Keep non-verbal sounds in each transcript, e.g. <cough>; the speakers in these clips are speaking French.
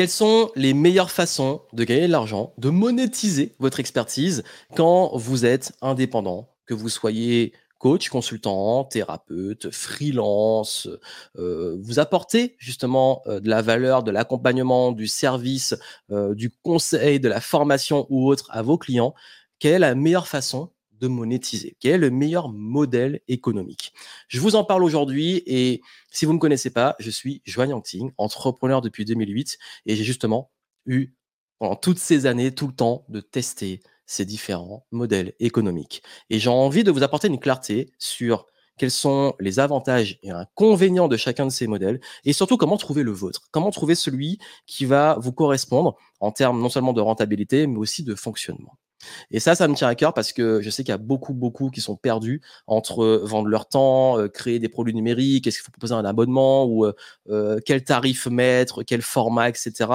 Quelles sont les meilleures façons de gagner de l'argent, de monétiser votre expertise quand vous êtes indépendant, que vous soyez coach, consultant, thérapeute, freelance, euh, vous apportez justement euh, de la valeur, de l'accompagnement, du service, euh, du conseil, de la formation ou autre à vos clients, quelle est la meilleure façon de monétiser Quel est le meilleur modèle économique Je vous en parle aujourd'hui et si vous ne me connaissez pas, je suis Joanne entrepreneur depuis 2008 et j'ai justement eu pendant toutes ces années tout le temps de tester ces différents modèles économiques. Et j'ai envie de vous apporter une clarté sur quels sont les avantages et inconvénients de chacun de ces modèles, et surtout comment trouver le vôtre, comment trouver celui qui va vous correspondre en termes non seulement de rentabilité, mais aussi de fonctionnement. Et ça, ça me tient à cœur parce que je sais qu'il y a beaucoup, beaucoup qui sont perdus entre euh, vendre leur temps, euh, créer des produits numériques, est-ce qu'il faut proposer un abonnement ou euh, quel tarif mettre, quel format, etc.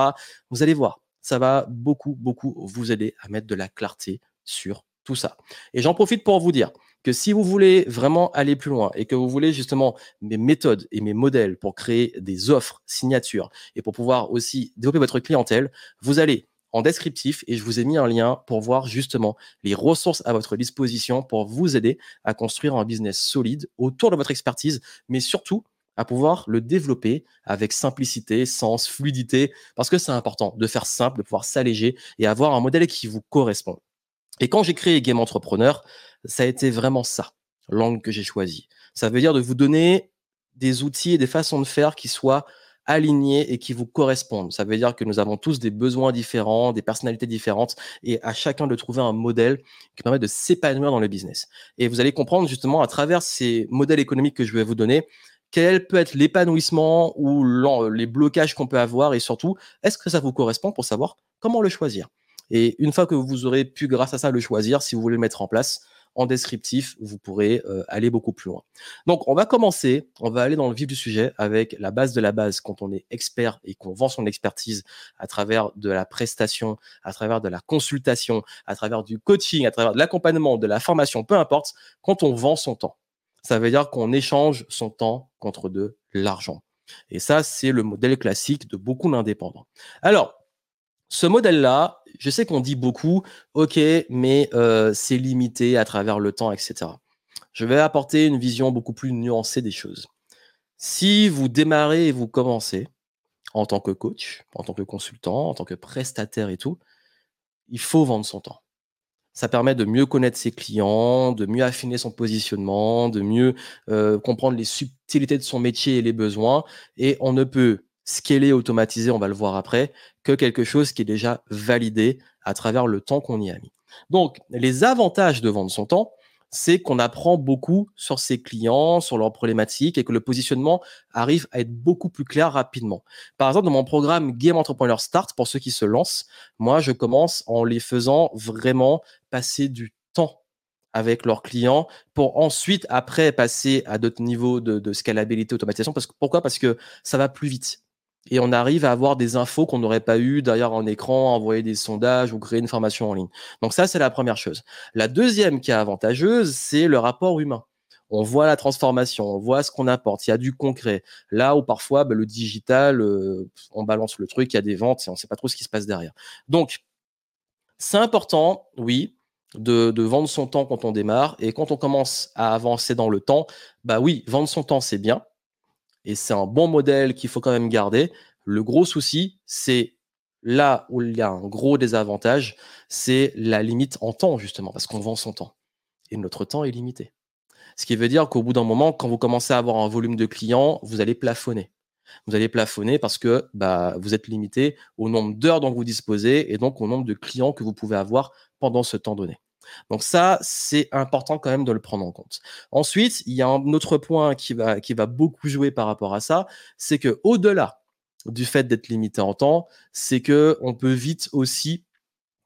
Vous allez voir, ça va beaucoup, beaucoup vous aider à mettre de la clarté sur tout ça. Et j'en profite pour vous dire que si vous voulez vraiment aller plus loin et que vous voulez justement mes méthodes et mes modèles pour créer des offres, signatures et pour pouvoir aussi développer votre clientèle, vous allez en descriptif et je vous ai mis un lien pour voir justement les ressources à votre disposition pour vous aider à construire un business solide autour de votre expertise, mais surtout à pouvoir le développer avec simplicité, sens, fluidité, parce que c'est important de faire simple, de pouvoir s'alléger et avoir un modèle qui vous correspond. Et quand j'ai créé Game Entrepreneur, ça a été vraiment ça, l'angle que j'ai choisi. Ça veut dire de vous donner des outils et des façons de faire qui soient alignés et qui vous correspondent. Ça veut dire que nous avons tous des besoins différents, des personnalités différentes et à chacun de trouver un modèle qui permet de s'épanouir dans le business. Et vous allez comprendre justement à travers ces modèles économiques que je vais vous donner, quel peut être l'épanouissement ou les blocages qu'on peut avoir et surtout, est-ce que ça vous correspond pour savoir comment le choisir? Et une fois que vous aurez pu, grâce à ça, le choisir, si vous voulez le mettre en place, en descriptif, vous pourrez euh, aller beaucoup plus loin. Donc, on va commencer, on va aller dans le vif du sujet avec la base de la base quand on est expert et qu'on vend son expertise à travers de la prestation, à travers de la consultation, à travers du coaching, à travers de l'accompagnement, de la formation, peu importe, quand on vend son temps. Ça veut dire qu'on échange son temps contre de l'argent. Et ça, c'est le modèle classique de beaucoup d'indépendants. Alors, ce modèle-là, je sais qu'on dit beaucoup, ok, mais euh, c'est limité à travers le temps, etc. Je vais apporter une vision beaucoup plus nuancée des choses. Si vous démarrez et vous commencez en tant que coach, en tant que consultant, en tant que prestataire et tout, il faut vendre son temps. Ça permet de mieux connaître ses clients, de mieux affiner son positionnement, de mieux euh, comprendre les subtilités de son métier et les besoins. Et on ne peut scaler, automatiser, on va le voir après, que quelque chose qui est déjà validé à travers le temps qu'on y a mis. Donc, les avantages de vendre son temps, c'est qu'on apprend beaucoup sur ses clients, sur leurs problématiques et que le positionnement arrive à être beaucoup plus clair rapidement. Par exemple, dans mon programme Game Entrepreneur Start, pour ceux qui se lancent, moi, je commence en les faisant vraiment passer du temps avec leurs clients pour ensuite, après, passer à d'autres niveaux de, scalabilité, automatisation. Parce que, pourquoi? Parce que ça va plus vite et on arrive à avoir des infos qu'on n'aurait pas eu derrière un écran, envoyer des sondages ou créer une formation en ligne. Donc ça, c'est la première chose. La deuxième qui est avantageuse, c'est le rapport humain. On voit la transformation, on voit ce qu'on apporte, il y a du concret. Là où parfois, bah, le digital, euh, on balance le truc, il y a des ventes et on ne sait pas trop ce qui se passe derrière. Donc, c'est important, oui, de, de, vendre son temps quand on démarre. Et quand on commence à avancer dans le temps, bah oui, vendre son temps, c'est bien et c'est un bon modèle qu'il faut quand même garder. Le gros souci, c'est là où il y a un gros désavantage, c'est la limite en temps, justement, parce qu'on vend son temps. Et notre temps est limité. Ce qui veut dire qu'au bout d'un moment, quand vous commencez à avoir un volume de clients, vous allez plafonner. Vous allez plafonner parce que bah, vous êtes limité au nombre d'heures dont vous disposez et donc au nombre de clients que vous pouvez avoir pendant ce temps donné. Donc ça, c'est important quand même de le prendre en compte. Ensuite, il y a un autre point qui va, beaucoup jouer par rapport à ça, c'est que au-delà du fait d'être limité en temps, c'est que on peut vite aussi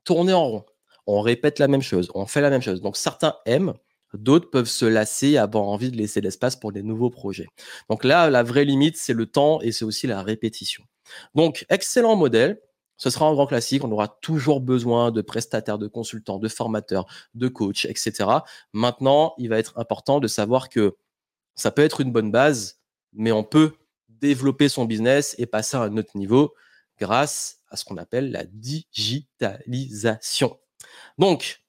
tourner en rond. On répète la même chose, on fait la même chose. Donc certains aiment, d'autres peuvent se lasser, avoir envie de laisser l'espace pour des nouveaux projets. Donc là, la vraie limite, c'est le temps et c'est aussi la répétition. Donc excellent modèle, ce sera un grand classique. On aura toujours besoin de prestataires, de consultants, de formateurs, de coachs, etc. Maintenant, il va être important de savoir que ça peut être une bonne base, mais on peut développer son business et passer à un autre niveau grâce à ce qu'on appelle la digitalisation. Donc,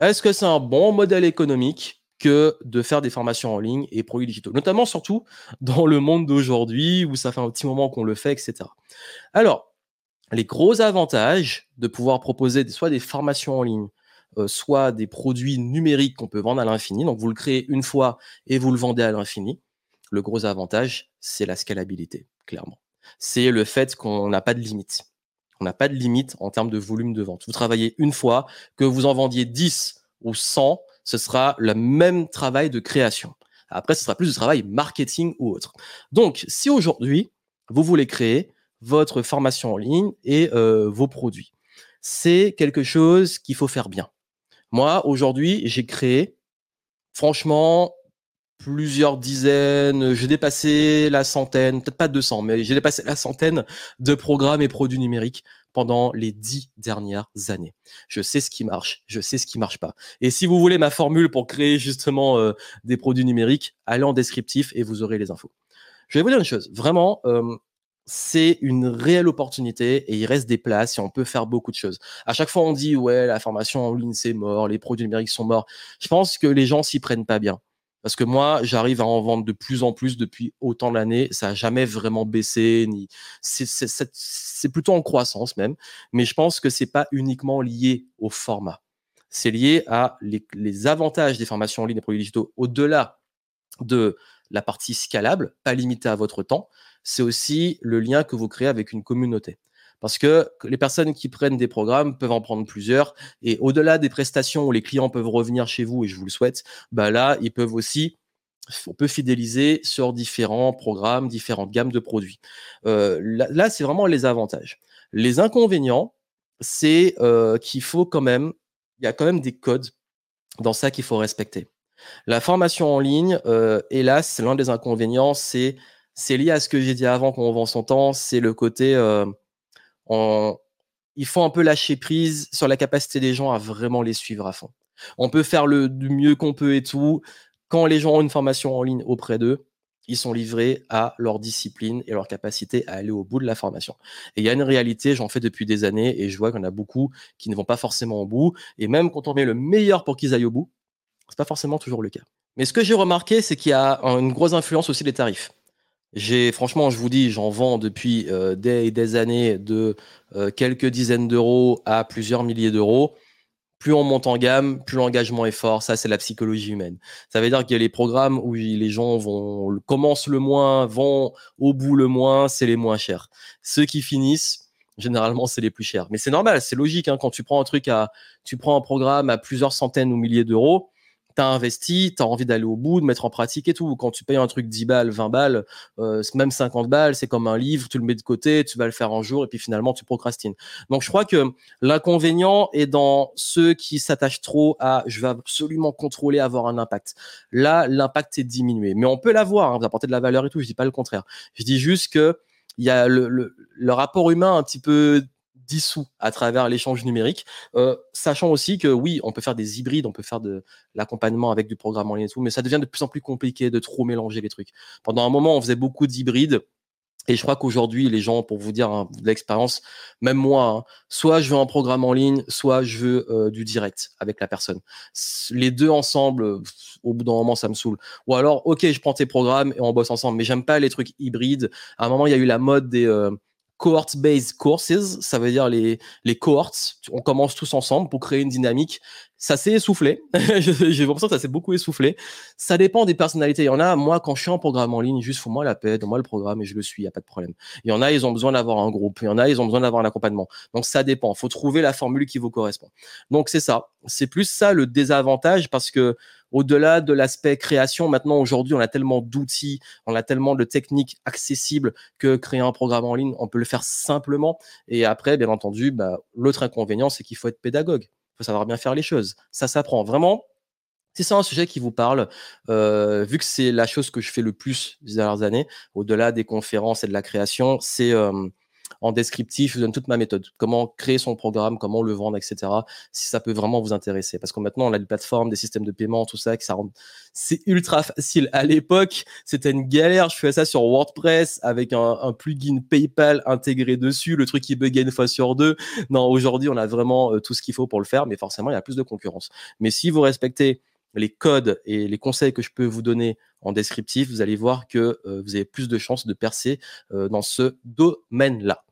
est-ce que c'est un bon modèle économique que de faire des formations en ligne et produits digitaux, notamment surtout dans le monde d'aujourd'hui où ça fait un petit moment qu'on le fait, etc. Alors, les gros avantages de pouvoir proposer soit des formations en ligne, euh, soit des produits numériques qu'on peut vendre à l'infini. Donc, vous le créez une fois et vous le vendez à l'infini. Le gros avantage, c'est la scalabilité, clairement. C'est le fait qu'on n'a pas de limite. On n'a pas de limite en termes de volume de vente. Vous travaillez une fois, que vous en vendiez 10 ou 100, ce sera le même travail de création. Après, ce sera plus du travail marketing ou autre. Donc, si aujourd'hui, vous voulez créer votre formation en ligne et euh, vos produits, c'est quelque chose qu'il faut faire bien. Moi, aujourd'hui, j'ai créé, franchement, plusieurs dizaines, j'ai dépassé la centaine, peut-être pas 200, mais j'ai dépassé la centaine de programmes et produits numériques pendant les dix dernières années. Je sais ce qui marche, je sais ce qui marche pas. Et si vous voulez ma formule pour créer justement euh, des produits numériques, allez en descriptif et vous aurez les infos. Je vais vous dire une chose, vraiment, euh, c'est une réelle opportunité et il reste des places et on peut faire beaucoup de choses. À chaque fois, on dit ouais, la formation en ligne c'est mort, les produits numériques sont morts. Je pense que les gens s'y prennent pas bien. Parce que moi, j'arrive à en vendre de plus en plus depuis autant d'années. Ça n'a jamais vraiment baissé. Ni... C'est plutôt en croissance même. Mais je pense que c'est pas uniquement lié au format. C'est lié à les, avantages des formations en ligne et produits digitaux au-delà de la partie scalable, pas limitée à votre temps. C'est aussi le lien que vous créez avec une communauté. Parce que les personnes qui prennent des programmes peuvent en prendre plusieurs. Et au-delà des prestations où les clients peuvent revenir chez vous, et je vous le souhaite, bah là, ils peuvent aussi on peut fidéliser sur différents programmes, différentes gammes de produits. Euh, là, c'est vraiment les avantages. Les inconvénients, c'est euh, qu'il faut quand même, il y a quand même des codes dans ça qu'il faut respecter. La formation en ligne, euh, hélas, l'un des inconvénients, c'est lié à ce que j'ai dit avant quand on vend son temps, c'est le côté il faut un peu lâcher prise sur la capacité des gens à vraiment les suivre à fond. On peut faire le du mieux qu'on peut et tout. Quand les gens ont une formation en ligne auprès d'eux, ils sont livrés à leur discipline et leur capacité à aller au bout de la formation. Et il y a une réalité, j'en fais depuis des années et je vois en a beaucoup qui ne vont pas forcément au bout. Et même quand on met le meilleur pour qu'ils aillent au bout, c'est pas forcément toujours le cas. Mais ce que j'ai remarqué, c'est qu'il y a une grosse influence aussi des tarifs. J'ai franchement, je vous dis, j'en vends depuis euh, des, des années de euh, quelques dizaines d'euros à plusieurs milliers d'euros. Plus on monte en gamme, plus l'engagement est fort. Ça, c'est la psychologie humaine. Ça veut dire qu'il y a les programmes où les gens vont commencent le moins, vont au bout le moins, c'est les moins chers. Ceux qui finissent, généralement, c'est les plus chers. Mais c'est normal, c'est logique. Hein, quand tu prends un truc à, tu prends un programme à plusieurs centaines ou milliers d'euros, tu as investi, tu as envie d'aller au bout, de mettre en pratique et tout. Quand tu payes un truc 10 balles, 20 balles, euh, même 50 balles, c'est comme un livre, tu le mets de côté, tu vas le faire un jour et puis finalement tu procrastines. Donc je crois que l'inconvénient est dans ceux qui s'attachent trop à je vais absolument contrôler, avoir un impact. Là, l'impact est diminué. Mais on peut l'avoir, hein, vous apporter de la valeur et tout, je dis pas le contraire. Je dis juste que il y a le, le, le rapport humain un petit peu dissous à travers l'échange numérique, euh, sachant aussi que oui, on peut faire des hybrides, on peut faire de l'accompagnement avec du programme en ligne et tout, mais ça devient de plus en plus compliqué de trop mélanger les trucs. Pendant un moment, on faisait beaucoup d'hybrides. Et je crois qu'aujourd'hui, les gens, pour vous dire hein, de l'expérience, même moi, hein, soit je veux un programme en ligne, soit je veux euh, du direct avec la personne. Les deux ensemble, au bout d'un moment, ça me saoule. Ou alors, ok, je prends tes programmes et on bosse ensemble, mais j'aime pas les trucs hybrides. À un moment, il y a eu la mode des, euh, cohort-based courses, ça veut dire les, les cohorts. On commence tous ensemble pour créer une dynamique. Ça s'est essoufflé. <laughs> J'ai l'impression que ça s'est beaucoup essoufflé. Ça dépend des personnalités. Il y en a, moi, quand je suis en programme en ligne, juste fous-moi la paix, donne-moi le programme et je le suis, il n'y a pas de problème. Il y en a, ils ont besoin d'avoir un groupe. Il y en a, ils ont besoin d'avoir un accompagnement. Donc ça dépend. Il faut trouver la formule qui vous correspond. Donc c'est ça. C'est plus ça le désavantage parce que au-delà de l'aspect création, maintenant, aujourd'hui, on a tellement d'outils, on a tellement de techniques accessibles que créer un programme en ligne, on peut le faire simplement. Et après, bien entendu, bah, l'autre inconvénient, c'est qu'il faut être pédagogue. Il faut savoir bien faire les choses. Ça s'apprend. Vraiment, si c'est un sujet qui vous parle, euh, vu que c'est la chose que je fais le plus ces dernières années, au-delà des conférences et de la création, c'est euh, en descriptif, je vous donne toute ma méthode. Comment créer son programme, comment le vendre, etc. Si ça peut vraiment vous intéresser. Parce que maintenant, on a des plateformes, des systèmes de paiement, tout ça, que ça rend... c'est ultra facile. À l'époque, c'était une galère. Je faisais ça sur WordPress avec un, plugin PayPal intégré dessus, le truc qui buguait une fois sur deux. Non, aujourd'hui, on a vraiment euh, tout ce qu'il faut pour le faire, mais forcément, il y a plus de concurrence. Mais si vous respectez les codes et les conseils que je peux vous donner en descriptif, vous allez voir que euh, vous avez plus de chances de percer euh, dans ce domaine-là.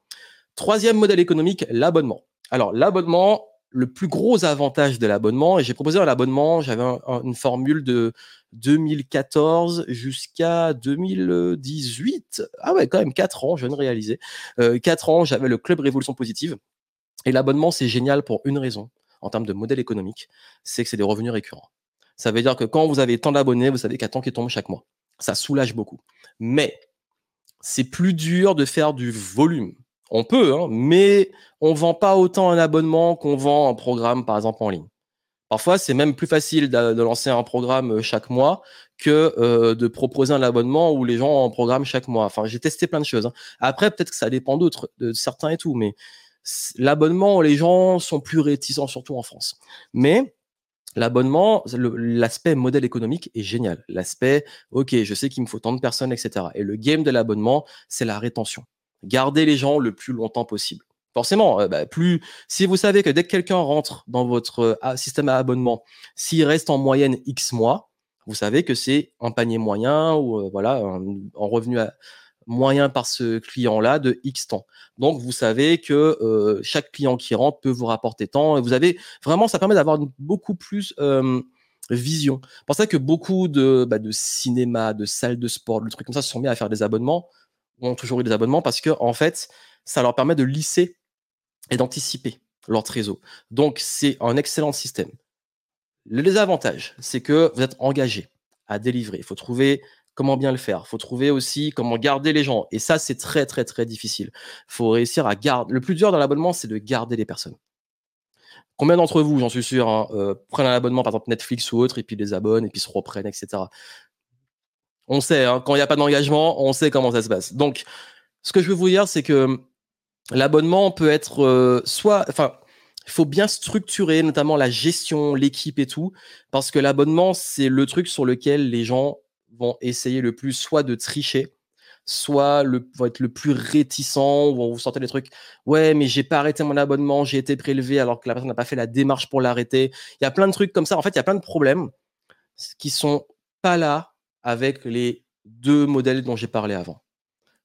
Troisième modèle économique, l'abonnement. Alors l'abonnement, le plus gros avantage de l'abonnement, et j'ai proposé un abonnement, j'avais une formule de 2014 jusqu'à 2018. Ah ouais, quand même 4 ans, je viens de réaliser. 4 ans, j'avais le Club Révolution Positive. Et l'abonnement, c'est génial pour une raison, en termes de modèle économique, c'est que c'est des revenus récurrents. Ça veut dire que quand vous avez tant d'abonnés, vous savez qu'il y a tant qui tombe chaque mois. Ça soulage beaucoup. Mais c'est plus dur de faire du volume. On peut, hein, mais on ne vend pas autant un abonnement qu'on vend un programme, par exemple, en ligne. Parfois, c'est même plus facile de, lancer un programme euh, chaque mois que euh, de proposer un abonnement où les gens ont un programme chaque mois. Enfin, j'ai testé plein de choses. Hein. Après, peut-être que ça dépend d'autres, de certains et tout, mais l'abonnement, les gens sont plus réticents, surtout en France. Mais L'abonnement, l'aspect modèle économique est génial. L'aspect, OK, je sais qu'il me faut tant de personnes, etc. Et le game de l'abonnement, c'est la rétention. Garder les gens le plus longtemps possible. Forcément, euh, bah, plus si vous savez que dès que quelqu'un rentre dans votre euh, système à abonnement, s'il reste en moyenne X mois, vous savez que c'est un panier moyen ou euh, voilà, en revenu à, moyen par ce client-là de X temps. Donc, vous savez que euh, chaque client qui rentre peut vous rapporter tant. Et vous avez vraiment, ça permet d'avoir beaucoup plus vision. C'est pour ça que beaucoup de, bah, de cinéma, de salles de sport, de trucs comme ça se sont mis à faire des abonnements, ont toujours eu des abonnements parce que, en fait, ça leur permet de lisser et d'anticiper leur trésor. Donc, c'est un excellent système. Le désavantage, c'est que vous êtes engagé à délivrer. Il faut trouver comment bien le faire. Faut trouver aussi comment garder les gens. Et ça, c'est très, très, très difficile. Il faut réussir à garder. Le plus dur dans l'abonnement, c'est de garder les personnes. Combien d'entre vous, j'en suis sûr, hein, euh, prennent un abonnement, par exemple Netflix ou autre, et puis les abonnent, et puis se reprennent, etc. On sait, hein, quand il n'y a pas d'engagement, on sait comment ça se passe. Donc, ce que je veux vous dire, c'est que l'abonnement peut être euh, soit, enfin, il faut bien structurer, notamment la gestion, l'équipe et tout, parce que l'abonnement, c'est le truc sur lequel les gens vont essayer le plus soit de tricher, soit vont être le plus réticent, vont vous sortir des trucs. Ouais, mais j'ai pas arrêté mon abonnement, j'ai été prélevé alors que la personne n'a pas fait la démarche pour l'arrêter. Il y a plein de trucs comme ça. En fait, il y a plein de problèmes qui sont pas là avec les deux modèles dont j'ai parlé avant.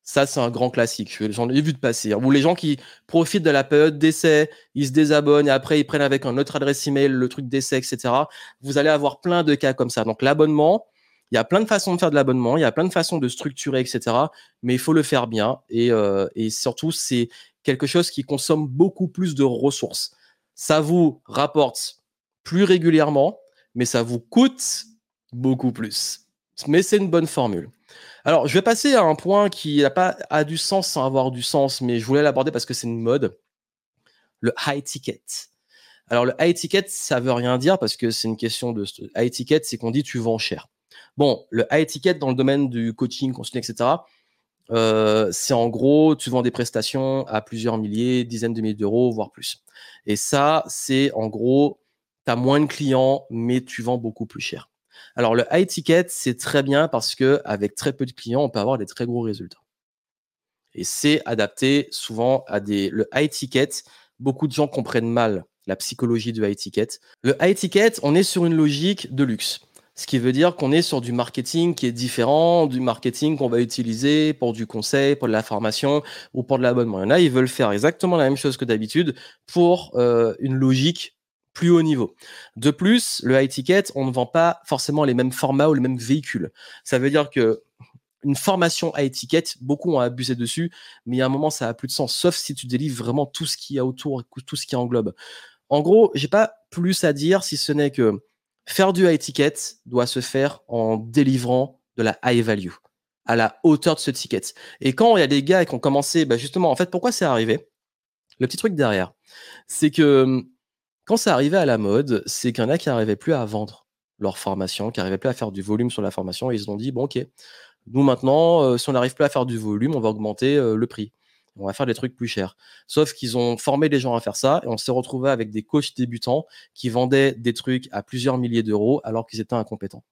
Ça, c'est un grand classique. J'en ai vu de passer. Ou les gens qui profitent de la période d'essai, ils se désabonnent et après ils prennent avec un autre adresse email le truc d'essai, etc. Vous allez avoir plein de cas comme ça. Donc l'abonnement, il y a plein de façons de faire de l'abonnement, il y a plein de façons de structurer, etc. Mais il faut le faire bien. Et, euh, et surtout, c'est quelque chose qui consomme beaucoup plus de ressources. Ça vous rapporte plus régulièrement, mais ça vous coûte beaucoup plus. Mais c'est une bonne formule. Alors, je vais passer à un point qui n'a pas a du sens sans avoir du sens, mais je voulais l'aborder parce que c'est une mode. Le high ticket. Alors, le high ticket, ça veut rien dire parce que c'est une question de high ticket, c'est qu'on dit tu vends cher. Bon, le high ticket dans le domaine du coaching, consulting, etc., euh, c'est en gros, tu vends des prestations à plusieurs milliers, dizaines de milliers d'euros, voire plus. Et ça, c'est en gros, tu as moins de clients, mais tu vends beaucoup plus cher. Alors, le high ticket, c'est très bien parce que avec très peu de clients, on peut avoir des très gros résultats. Et c'est adapté souvent à des. Le high ticket, beaucoup de gens comprennent mal la psychologie du high ticket. Le high ticket, on est sur une logique de luxe. Ce qui veut dire qu'on est sur du marketing qui est différent du marketing qu'on va utiliser pour du conseil, pour de la formation ou pour de l'abonnement. Il y en a, ils veulent faire exactement la même chose que d'habitude pour euh, une logique plus haut niveau. De plus, le high ticket, on ne vend pas forcément les mêmes formats ou les mêmes véhicules. Ça veut dire que une formation high ticket, beaucoup ont abusé dessus, mais a un moment, ça a plus de sens, sauf si tu délivres vraiment tout ce qu'il y a autour, tout ce qui englobe. En gros, j'ai pas plus à dire si ce n'est que Faire du high ticket doit se faire en délivrant de la high value, à la hauteur de ce ticket. Et quand il y a des gars qui ont commencé, bah justement, en fait, pourquoi c'est arrivé? Le petit truc derrière, c'est que hum, quand c'est arrivé à la mode, c'est qu'il y en a qui n'arrivaient plus à vendre leur formation, qui n'arrivaient plus à faire du volume sur la formation, et ils se sont dit, bon, ok, nous maintenant, euh, si on n'arrive plus à faire du volume, on va augmenter euh, le prix. On va faire des trucs plus chers. Sauf qu'ils ont formé des gens à faire ça et on s'est retrouvé avec des coachs débutants qui vendaient des trucs à plusieurs milliers d'euros alors qu'ils étaient incompétents.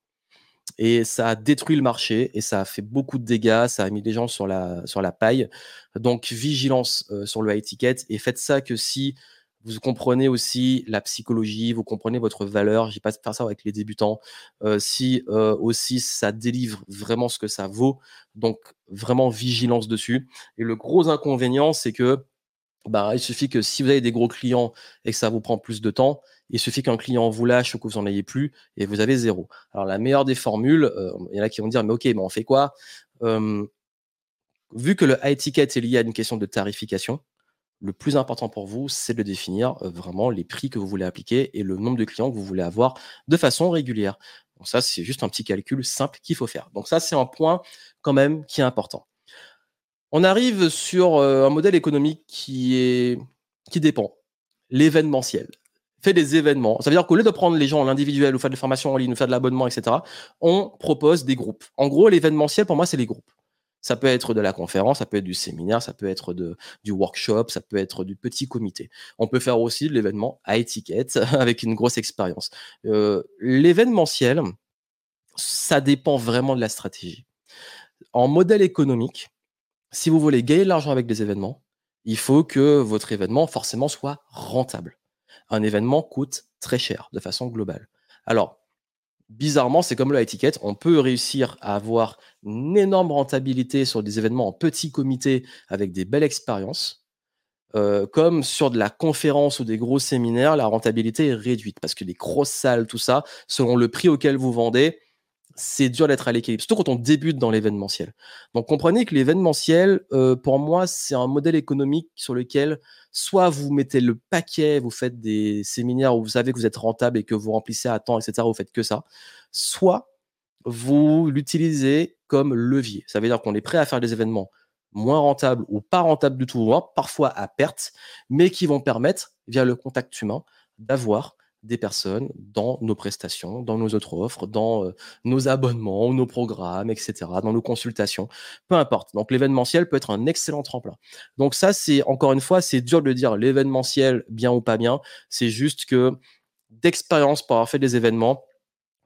Et ça a détruit le marché et ça a fait beaucoup de dégâts, ça a mis des gens sur la, paille. Donc, vigilance euh, sur le high ticket et faites ça que si vous comprenez aussi la psychologie, vous comprenez votre valeur. J'ai pas faire ça avec les débutants. Euh, si euh, aussi ça délivre vraiment ce que ça vaut, donc vraiment vigilance dessus. Et le gros inconvénient, c'est que bah, il suffit que si vous avez des gros clients et que ça vous prend plus de temps, il suffit qu'un client vous lâche ou que vous n'en ayez plus et vous avez zéro. Alors la meilleure des formules, euh, il y en a qui vont dire mais ok, mais on fait quoi? Vu que le high ticket est lié à une question de tarification, le plus important pour vous, c'est de définir vraiment les prix que vous voulez appliquer et le nombre de clients que vous voulez avoir de façon régulière. Ça, c'est juste un petit calcul simple qu'il faut faire. Donc ça, c'est un point quand même qui est important. On arrive sur un modèle économique qui est qui dépend l'événementiel. Fait des événements. Ça veut dire qu'au lieu de prendre les gens en individuel ou faire des formations en ligne ou faire de l'abonnement, etc., on propose des groupes. En gros, l'événementiel, pour moi, c'est les groupes. Ça peut être de la conférence, ça peut être du séminaire, ça peut être de, du workshop, ça peut être du petit comité. On peut faire aussi de l'événement à étiquette <laughs> avec une grosse expérience. Euh, l'événementiel, ça dépend vraiment de la stratégie. En modèle économique, si vous voulez gagner de l'argent avec des événements, il faut que votre événement forcément soit rentable. Un événement coûte très cher de façon globale. Alors, bizarrement, c'est comme le ticket. On peut réussir à avoir une énorme rentabilité sur des événements en petit comité avec des belles expériences. Euh, comme sur de la conférence ou des gros séminaires, la rentabilité est réduite parce que les grosses salles, tout ça, selon le prix auquel vous vendez, c'est dur d'être à l'équilibre, surtout quand on débute dans l'événementiel. Donc comprenez que l'événementiel, euh, pour moi, c'est un modèle économique sur lequel soit vous mettez le paquet, vous faites des séminaires où vous savez que vous êtes rentable et que vous remplissez à temps, etc., vous faites que ça, soit vous l'utilisez comme levier. Ça veut dire qu'on est prêt à faire des événements moins rentables ou pas rentables du tout, parfois à perte, mais qui vont permettre, via le contact humain, d'avoir des personnes dans nos prestations, dans nos autres offres, dans euh, nos abonnements, nos programmes, etc., dans nos consultations, peu importe. Donc l'événementiel peut être un excellent tremplin. Donc ça, c'est encore une fois, c'est dur de dire l'événementiel bien ou pas bien. C'est juste que d'expérience pour avoir fait des événements,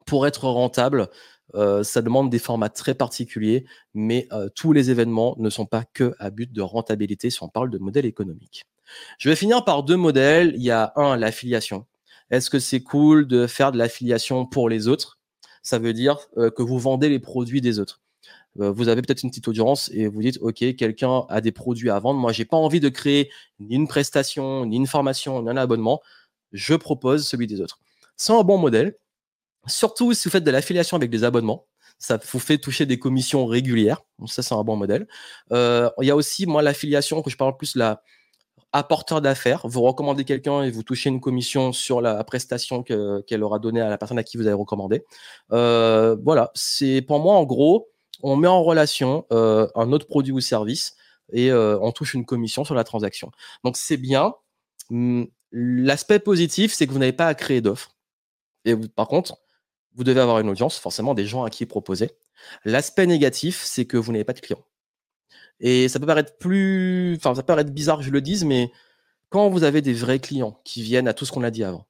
pour être rentable, euh, ça demande des formats très particuliers, mais euh, tous les événements ne sont pas que à but de rentabilité si on parle de modèle économique. Je vais finir par deux modèles. Il y a un, l'affiliation. Est-ce que c'est cool de faire de l'affiliation pour les autres? Ça veut dire euh, que vous vendez les produits des autres. Euh, vous avez peut-être une petite audience et vous dites, OK, quelqu'un a des produits à vendre. Moi, j'ai pas envie de créer ni une prestation, ni une formation, ni un abonnement. Je propose celui des autres. C'est un bon modèle. Surtout si vous faites de l'affiliation avec des abonnements ça vous fait toucher des commissions régulières. Ça, c'est un bon modèle. Euh, il y a aussi, moi, l'affiliation, que je parle plus la, apporteur d'affaires. Vous recommandez quelqu'un et vous touchez une commission sur la prestation qu'elle aura donnée à la personne à qui vous avez recommandé. Euh, voilà, c'est pour moi en gros, on met en relation euh, un autre produit ou service et euh, on touche une commission sur la transaction. Donc c'est bien. Hum, l'aspect positif, c'est que vous n'avez pas à créer d'offres. Et par contre, vous devez avoir une audience, forcément des gens à qui proposer. L'aspect négatif, c'est que vous n'avez pas de clients. Et ça peut paraître plus, enfin, ça peut paraître bizarre que je le dise, mais quand vous avez des vrais clients qui viennent à tout ce qu'on a dit avant,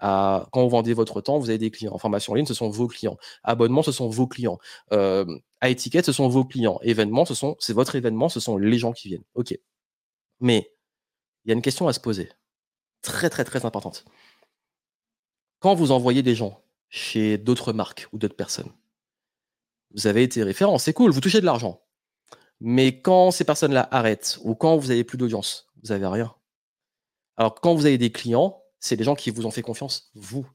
à, quand vous vendez votre temps, vous avez des clients. En formation en ligne, ce sont vos clients. Abonnement, ce sont vos clients. Euh, à étiquette, ce sont vos clients. Événement, ce sont, c'est votre événement, ce sont les gens qui viennent. Ok. Mais il y a une question à se poser, très très très importante. Quand vous envoyez des gens chez d'autres marques ou d'autres personnes, vous avez été référent, c'est cool, vous touchez de l'argent. Mais quand ces personnes-là arrêtent ou quand vous avez plus d'audience, vous n'avez rien. Alors quand vous avez des clients, c'est des gens qui vous ont fait confiance, vous.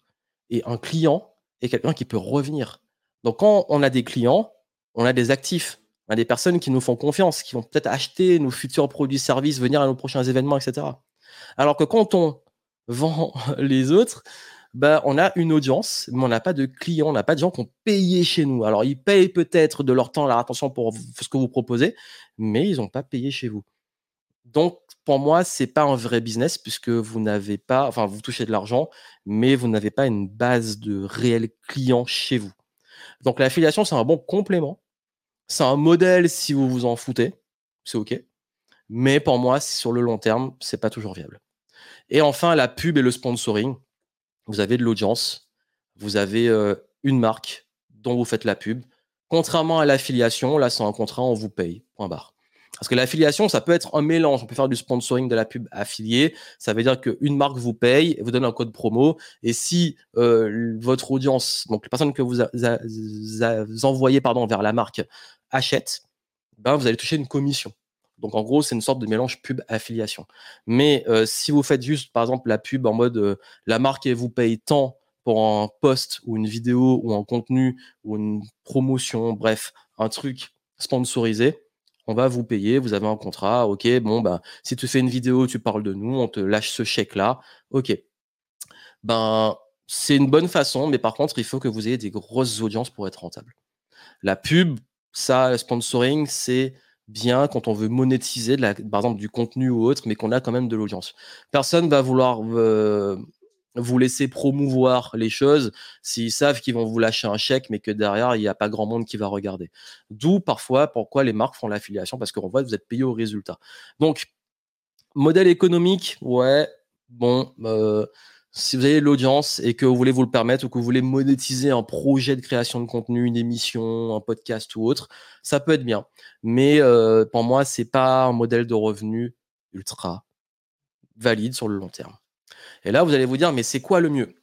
Et un client est quelqu'un qui peut revenir. Donc quand on a des clients, on a des actifs, on a des personnes qui nous font confiance, qui vont peut-être acheter nos futurs produits, services, venir à nos prochains événements, etc. Alors que quand on vend <laughs> les autres, bah, on a une audience, mais on n'a pas de clients, on n'a pas de gens qui ont payé chez nous. Alors, ils payent peut-être de leur temps, leur attention pour ce que vous proposez, mais ils n'ont pas payé chez vous. Donc, pour moi, c'est pas un vrai business puisque vous n'avez pas, enfin, vous touchez de l'argent, mais vous n'avez pas une base de réels clients chez vous. Donc, l'affiliation, c'est un bon complément. C'est un modèle si vous vous en foutez, c'est OK. Mais pour moi, sur le long terme, c'est pas toujours viable. Et enfin, la pub et le sponsoring. Vous avez de l'audience, vous avez euh, une marque dont vous faites la pub. Contrairement à l'affiliation, là, c'est un contrat, on vous paye. Parce que l'affiliation, ça peut être un mélange. On peut faire du sponsoring de la pub affiliée. Ça veut dire qu'une marque vous paye, vous donne un code promo. Et si euh, votre audience, donc les personnes que vous, envoyez vers la marque, achètent, ben, vous allez toucher une commission. Donc en gros, c'est une sorte de mélange pub-affiliation. Mais euh, si vous faites juste, par exemple, la pub en mode euh, la marque vous paye tant pour un post ou une vidéo ou un contenu ou une promotion, bref, un truc sponsorisé, on va vous payer, vous avez un contrat, ok, bon, ben, si tu fais une vidéo, tu parles de nous, on te lâche ce chèque-là, ok. Ben, c'est une bonne façon, mais par contre, il faut que vous ayez des grosses audiences pour être rentable. La pub, ça, le sponsoring, c'est bien quand on veut monétiser, par exemple, du contenu ou autre, mais qu'on a quand même de l'audience. Personne va vouloir euh, vous laisser promouvoir les choses s'ils savent qu'ils vont vous lâcher un chèque, mais que derrière, il n'y a pas grand monde qui va regarder. D'où parfois pourquoi les marques font l'affiliation, parce qu'on voit que vous êtes payé au résultat. Donc, modèle économique, ouais, bon, euh, si vous avez l'audience et que vous voulez vous le permettre ou que vous voulez monétiser un projet de création de contenu, une émission, un podcast ou autre, ça peut être bien. Mais euh, pour moi, c'est pas un modèle de revenu ultra valide sur le long terme. Et là, vous allez vous dire, mais c'est quoi le mieux?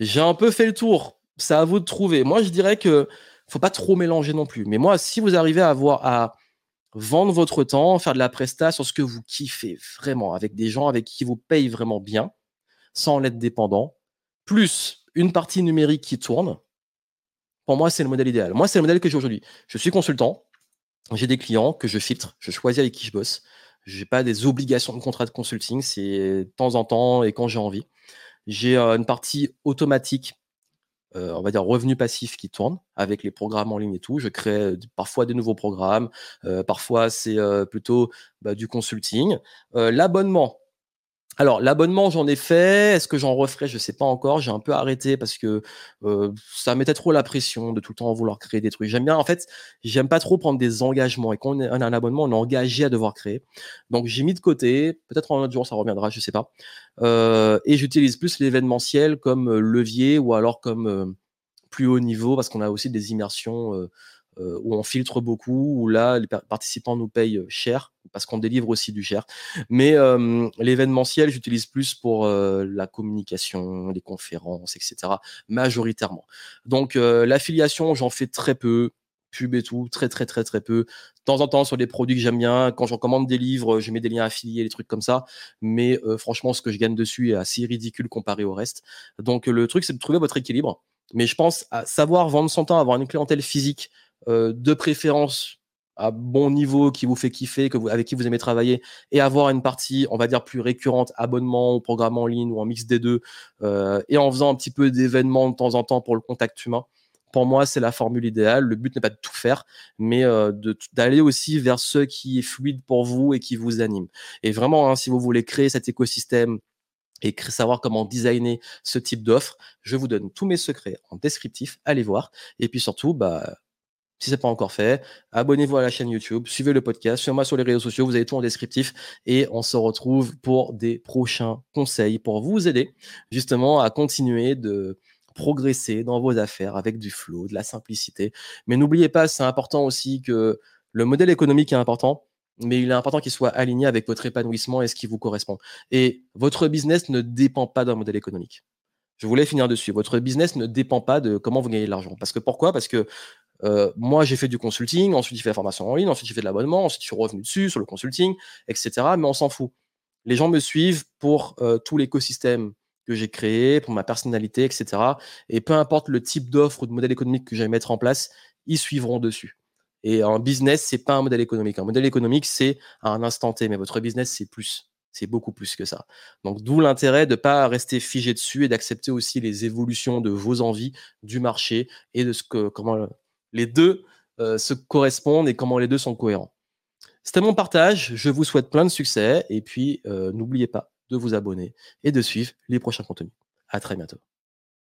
J'ai un peu fait le tour. C'est à vous de trouver. Moi, je dirais que faut pas trop mélanger non plus. Mais moi, si vous arrivez à avoir à vendre votre temps, faire de la presta sur ce que vous kiffez vraiment, avec des gens avec qui vous payent vraiment bien, sans l'être dépendant, plus une partie numérique qui tourne, pour moi, c'est le modèle idéal. Moi, c'est le modèle que j'ai aujourd'hui. Je suis consultant, j'ai des clients que je filtre, je choisis avec qui je bosse. Je n'ai pas des obligations de contrat de consulting, c'est de temps en temps et quand j'ai envie. J'ai euh, une partie automatique, euh, on va dire revenu passif qui tourne avec les programmes en ligne et tout. Je crée euh, parfois des nouveaux programmes, parfois c'est plutôt bah, du consulting. L'abonnement, alors, l'abonnement, j'en ai fait. Est-ce que j'en referai? Je ne sais pas encore. J'ai un peu arrêté parce que ça mettait trop la pression de tout le temps vouloir créer des trucs. J'aime bien, en fait, j'aime pas trop prendre des engagements. Et quand on a un abonnement, on est engagé à devoir créer. Donc, j'ai mis de côté. Peut-être en autre jour, ça reviendra, je ne sais pas. et j'utilise plus l'événementiel comme levier ou alors comme plus haut niveau parce qu'on a aussi des immersions euh, où on filtre beaucoup, où là, les participants nous payent cher, parce qu'on délivre aussi du cher. Mais l'événementiel, j'utilise plus pour la communication, les conférences, etc., majoritairement. Donc, l'affiliation, j'en fais très peu pub et tout, très très très très peu. De temps en temps sur des produits que j'aime bien, quand j'en commande des livres, je mets des liens affiliés, des trucs comme ça. Mais franchement, ce que je gagne dessus est assez ridicule comparé au reste. Donc le truc, c'est de trouver votre équilibre. Mais je pense à savoir vendre son temps, avoir une clientèle physique euh, de préférence à bon niveau qui vous fait kiffer, avec qui vous aimez travailler, et avoir une partie, on va dire, plus récurrente, abonnement au programme en ligne ou en mix des deux, euh, et en faisant un petit peu d'événements de temps en temps pour le contact humain. Pour moi, c'est la formule idéale. Le but n'est pas de tout faire, mais euh, d'aller aussi vers ce qui est fluide pour vous et qui vous anime. Et vraiment, hein, si vous voulez créer cet écosystème et savoir comment designer ce type d'offre, je vous donne tous mes secrets en descriptif. Allez voir. Et puis surtout, bah, si ce n'est pas encore fait, abonnez-vous à la chaîne YouTube, suivez le podcast, suivez-moi sur les réseaux sociaux, vous avez tout en descriptif et on se retrouve pour des prochains conseils pour vous aider justement à continuer de progresser dans vos affaires avec du flow, de la simplicité. Mais n'oubliez pas, c'est important aussi que le modèle économique est important, mais il est important qu'il soit aligné avec votre épanouissement et ce qui vous correspond. Et votre business ne dépend pas d'un modèle économique. Je voulais finir dessus. Votre business ne dépend pas de comment vous gagnez de l'argent. Parce que pourquoi? Parce que euh, moi, j'ai fait du consulting, ensuite j'ai fait la formation en ligne, ensuite j'ai fait de l'abonnement, ensuite je suis revenu dessus sur le consulting, etc. Mais on s'en fout. Les gens me suivent pour euh, tout l'écosystème que j'ai créé, pour ma personnalité, etc. Et peu importe le type d'offre ou de modèle économique que j'aille mettre en place, ils suivront dessus. Et un business, c'est pas un modèle économique. Un modèle économique, c'est à un instant T, mais votre business, c'est plus. C'est beaucoup plus que ça. Donc, d'où l'intérêt de ne pas rester figé dessus et d'accepter aussi les évolutions de vos envies, du marché et de ce que, comment les deux euh, se correspondent et comment les deux sont cohérents. C'était mon partage. Je vous souhaite plein de succès et puis euh, n'oubliez pas de vous abonner et de suivre les prochains contenus. À très bientôt.